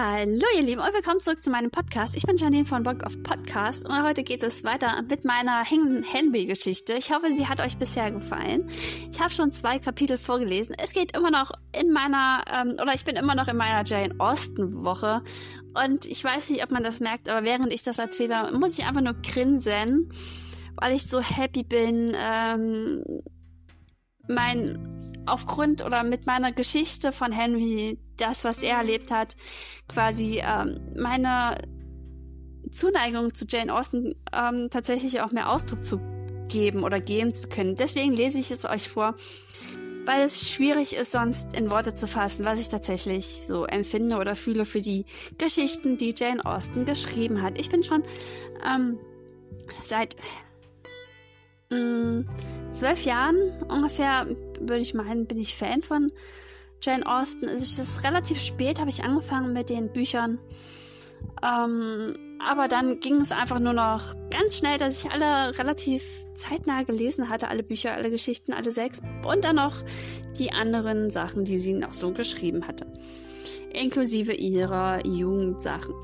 Hallo ihr Lieben und willkommen zurück zu meinem Podcast. Ich bin Janine von Bock auf Podcast und heute geht es weiter mit meiner Henry-Geschichte. Ich hoffe, sie hat euch bisher gefallen. Ich habe schon zwei Kapitel vorgelesen. Es geht immer noch in meiner, ähm, oder ich bin immer noch in meiner Jane Austen-Woche und ich weiß nicht, ob man das merkt, aber während ich das erzähle, muss ich einfach nur grinsen, weil ich so happy bin. Ähm, mein aufgrund oder mit meiner Geschichte von Henry, das, was er erlebt hat, quasi ähm, meine Zuneigung zu Jane Austen ähm, tatsächlich auch mehr Ausdruck zu geben oder geben zu können. Deswegen lese ich es euch vor, weil es schwierig ist, sonst in Worte zu fassen, was ich tatsächlich so empfinde oder fühle für die Geschichten, die Jane Austen geschrieben hat. Ich bin schon ähm, seit mh, mm, zwölf Jahren ungefähr würde ich meinen, bin ich Fan von Jane Austen. Also es ist relativ spät, habe ich angefangen mit den Büchern. Ähm, aber dann ging es einfach nur noch ganz schnell, dass ich alle relativ zeitnah gelesen hatte, alle Bücher, alle Geschichten, alle sechs und dann noch die anderen Sachen, die sie noch so geschrieben hatte. Inklusive ihrer Jugendsachen.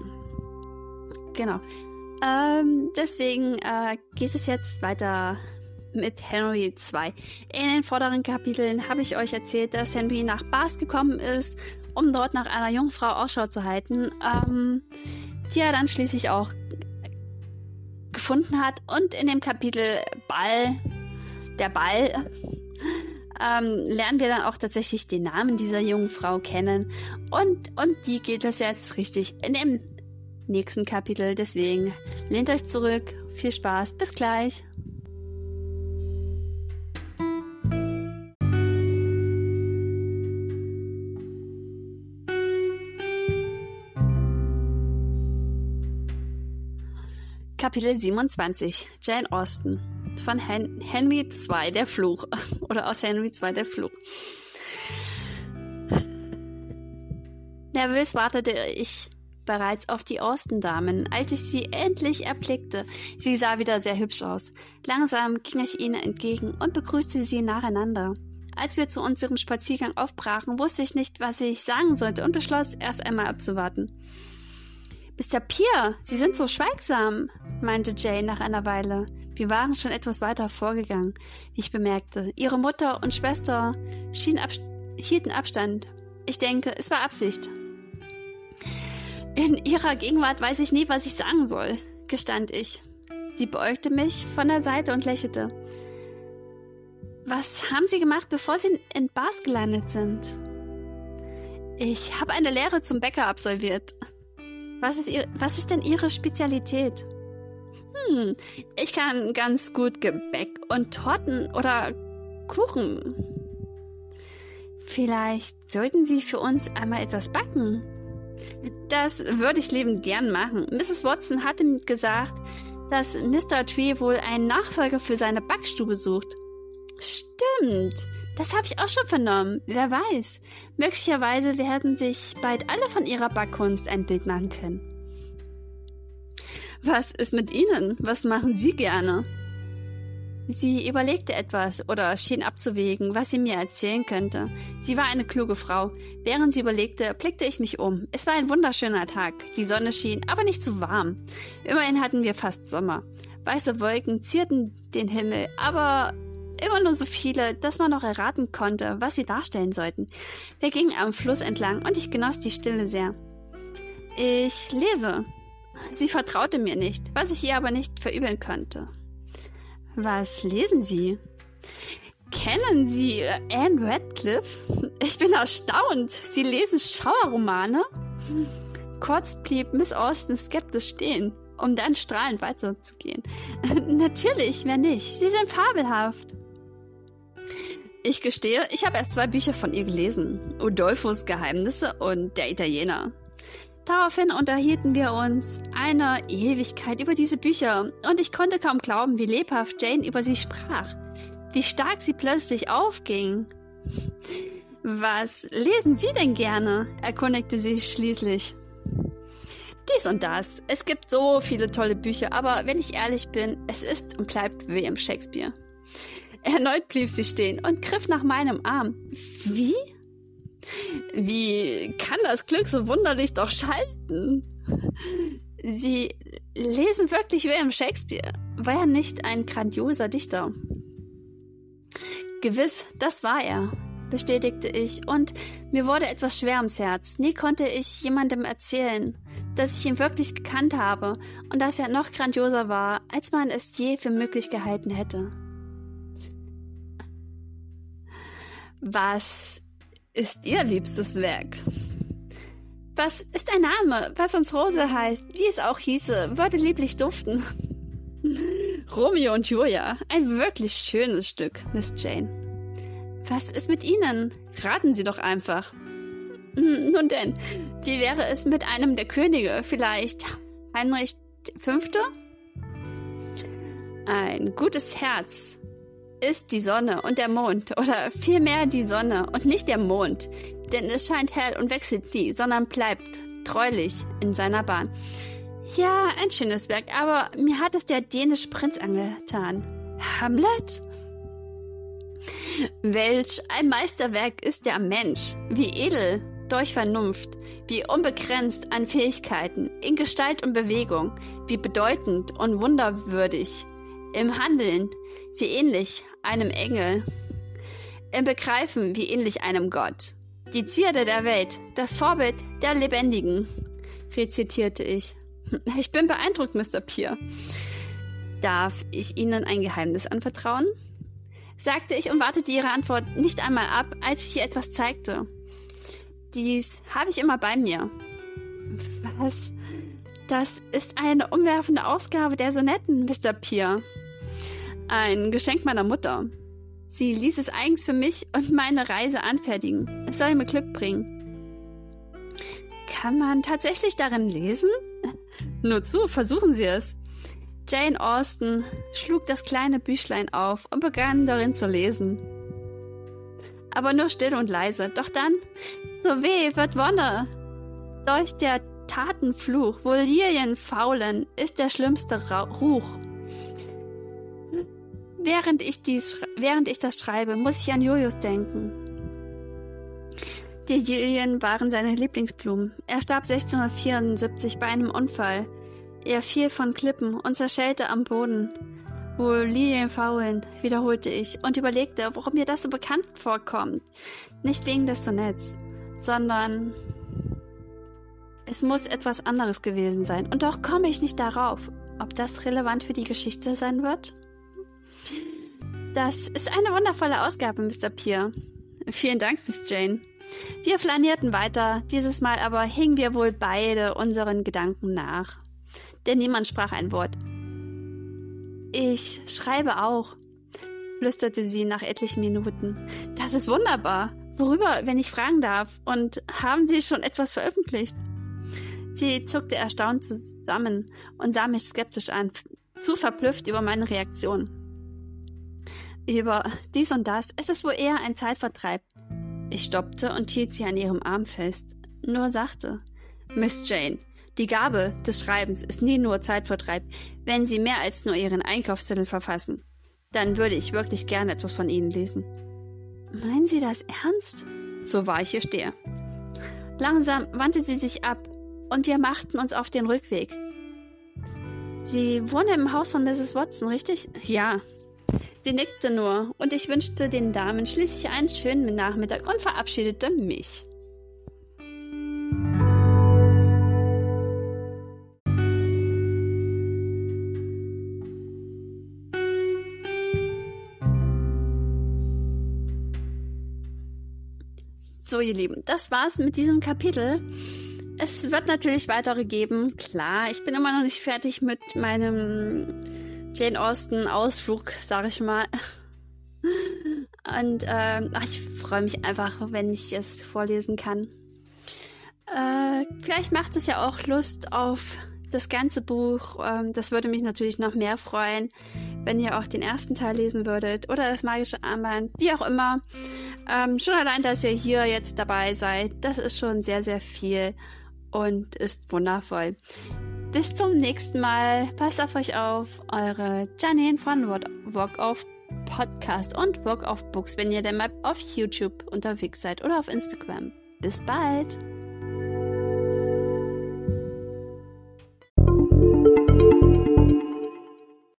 Genau. Ähm, deswegen äh, geht es jetzt weiter mit Henry II. In den vorderen Kapiteln habe ich euch erzählt, dass Henry nach Bath gekommen ist, um dort nach einer Jungfrau Ausschau zu halten, ähm, die er dann schließlich auch gefunden hat. Und in dem Kapitel Ball, der Ball, ähm, lernen wir dann auch tatsächlich den Namen dieser jungen Frau kennen. Und, und die geht es jetzt richtig in dem nächsten Kapitel. Deswegen lehnt euch zurück. Viel Spaß. Bis gleich. Kapitel 27 Jane Austen von Hen Henry II der Fluch oder aus Henry II der Fluch. Nervös wartete ich bereits auf die Austen-Damen, als ich sie endlich erblickte. Sie sah wieder sehr hübsch aus. Langsam ging ich ihnen entgegen und begrüßte sie nacheinander. Als wir zu unserem Spaziergang aufbrachen, wusste ich nicht, was ich sagen sollte und beschloss, erst einmal abzuwarten. Mr. Pierre, Sie sind so schweigsam, meinte Jane nach einer Weile. Wir waren schon etwas weiter vorgegangen, wie ich bemerkte. Ihre Mutter und Schwester ab hielten Abstand. Ich denke, es war Absicht. In ihrer Gegenwart weiß ich nie, was ich sagen soll, gestand ich. Sie beäugte mich von der Seite und lächelte. Was haben Sie gemacht, bevor Sie in Bars gelandet sind? Ich habe eine Lehre zum Bäcker absolviert. Was ist, ihr, was ist denn Ihre Spezialität? Hm, ich kann ganz gut Gebäck und Torten oder Kuchen. Vielleicht sollten Sie für uns einmal etwas backen. Das würde ich liebend gern machen. Mrs. Watson hatte gesagt, dass Mr. Tree wohl einen Nachfolger für seine Backstube sucht. Stimmt, das habe ich auch schon vernommen. Wer weiß. Möglicherweise werden sich bald alle von ihrer Backkunst ein Bild machen können. Was ist mit Ihnen? Was machen Sie gerne? Sie überlegte etwas oder schien abzuwägen, was sie mir erzählen könnte. Sie war eine kluge Frau. Während sie überlegte, blickte ich mich um. Es war ein wunderschöner Tag. Die Sonne schien, aber nicht zu warm. Immerhin hatten wir fast Sommer. Weiße Wolken zierten den Himmel, aber Immer nur so viele, dass man noch erraten konnte, was sie darstellen sollten. Wir gingen am Fluss entlang und ich genoss die Stille sehr. Ich lese. Sie vertraute mir nicht, was ich ihr aber nicht verübeln konnte. Was lesen Sie? Kennen Sie Anne Radcliffe? Ich bin erstaunt. Sie lesen Schauerromane? Kurz blieb Miss Austen skeptisch stehen, um dann strahlend weiterzugehen. Natürlich, wer nicht? Sie sind fabelhaft. Ich gestehe, ich habe erst zwei Bücher von ihr gelesen. Udolfos Geheimnisse und Der Italiener. Daraufhin unterhielten wir uns eine Ewigkeit über diese Bücher und ich konnte kaum glauben, wie lebhaft Jane über sie sprach. Wie stark sie plötzlich aufging. Was lesen Sie denn gerne? erkundigte sie schließlich. Dies und das. Es gibt so viele tolle Bücher, aber wenn ich ehrlich bin, es ist und bleibt William Shakespeare. Erneut blieb sie stehen und griff nach meinem Arm. Wie? Wie kann das Glück so wunderlich doch schalten? Sie lesen wirklich William Shakespeare. War er nicht ein grandioser Dichter? Gewiss, das war er, bestätigte ich, und mir wurde etwas schwer ums Herz. Nie konnte ich jemandem erzählen, dass ich ihn wirklich gekannt habe und dass er noch grandioser war, als man es je für möglich gehalten hätte. Was ist Ihr liebstes Werk? Was ist ein Name, was uns Rose heißt, wie es auch hieße, würde lieblich duften. Romeo und Julia, ein wirklich schönes Stück, Miss Jane. Was ist mit Ihnen? Raten Sie doch einfach. Hm, nun denn, wie wäre es mit einem der Könige, vielleicht Heinrich V.? Ein gutes Herz ist die Sonne und der Mond, oder vielmehr die Sonne und nicht der Mond, denn es scheint hell und wechselt nie, sondern bleibt treulich in seiner Bahn. Ja, ein schönes Werk, aber mir hat es der dänische Prinz angetan. Hamlet? Welch ein Meisterwerk ist der Mensch, wie edel durch Vernunft, wie unbegrenzt an Fähigkeiten, in Gestalt und Bewegung, wie bedeutend und wunderwürdig, im Handeln, wie ähnlich einem Engel, im Begreifen, wie ähnlich einem Gott. Die Zierde der Welt, das Vorbild der Lebendigen, rezitierte ich. Ich bin beeindruckt, Mr. Peer. Darf ich Ihnen ein Geheimnis anvertrauen? sagte ich und wartete Ihre Antwort nicht einmal ab, als ich ihr etwas zeigte. Dies habe ich immer bei mir. Was? Das ist eine umwerfende Ausgabe der Sonetten, Mr. Peer. Ein Geschenk meiner Mutter. Sie ließ es eigens für mich und meine Reise anfertigen. Es soll mir Glück bringen. Kann man tatsächlich darin lesen? Nur zu, versuchen Sie es. Jane Austen schlug das kleine Büchlein auf und begann darin zu lesen. Aber nur still und leise. Doch dann, so weh wird Wonne. Durch der Tatenfluch, wo Lilien faulen, ist der schlimmste Ruch. Während ich, dies, während ich das schreibe, muss ich an Julius denken. Die Lilien waren seine Lieblingsblumen. Er starb 1674 bei einem Unfall. Er fiel von Klippen und zerschellte am Boden. Wo Lilien faulen, wiederholte ich und überlegte, warum mir das so bekannt vorkommt. Nicht wegen des Sonetts, sondern es muss etwas anderes gewesen sein. Und doch komme ich nicht darauf, ob das relevant für die Geschichte sein wird. Das ist eine wundervolle Ausgabe, Mr. Peer. Vielen Dank, Miss Jane. Wir flanierten weiter, dieses Mal aber hingen wir wohl beide unseren Gedanken nach. Denn niemand sprach ein Wort. Ich schreibe auch, flüsterte sie nach etlichen Minuten. Das ist wunderbar. Worüber, wenn ich fragen darf? Und haben Sie schon etwas veröffentlicht? Sie zuckte erstaunt zusammen und sah mich skeptisch an, zu verblüfft über meine Reaktion über dies und das, es ist wohl eher ein Zeitvertreib. Ich stoppte und hielt sie an ihrem Arm fest, nur sachte. Miss Jane, die Gabe des Schreibens ist nie nur Zeitvertreib. Wenn Sie mehr als nur Ihren Einkaufszettel verfassen, dann würde ich wirklich gerne etwas von Ihnen lesen. Meinen Sie das ernst? So wahr ich hier stehe. Langsam wandte sie sich ab und wir machten uns auf den Rückweg. Sie wohnen im Haus von Mrs. Watson, richtig? Ja, Sie nickte nur, und ich wünschte den Damen schließlich einen schönen Nachmittag und verabschiedete mich. So, ihr Lieben, das war's mit diesem Kapitel. Es wird natürlich weitere geben, klar. Ich bin immer noch nicht fertig mit meinem Jane Austen Ausflug, sag ich mal. Und ähm, ach, ich freue mich einfach, wenn ich es vorlesen kann. Äh, vielleicht macht es ja auch Lust auf das ganze Buch. Ähm, das würde mich natürlich noch mehr freuen, wenn ihr auch den ersten Teil lesen würdet oder das magische Armband, wie auch immer. Ähm, schon allein, dass ihr hier jetzt dabei seid, das ist schon sehr, sehr viel und ist wundervoll. Bis zum nächsten Mal. Passt auf euch auf. Eure Janine von Walk of Podcast und Book of Books, wenn ihr denn mal auf YouTube unterwegs seid oder auf Instagram. Bis bald!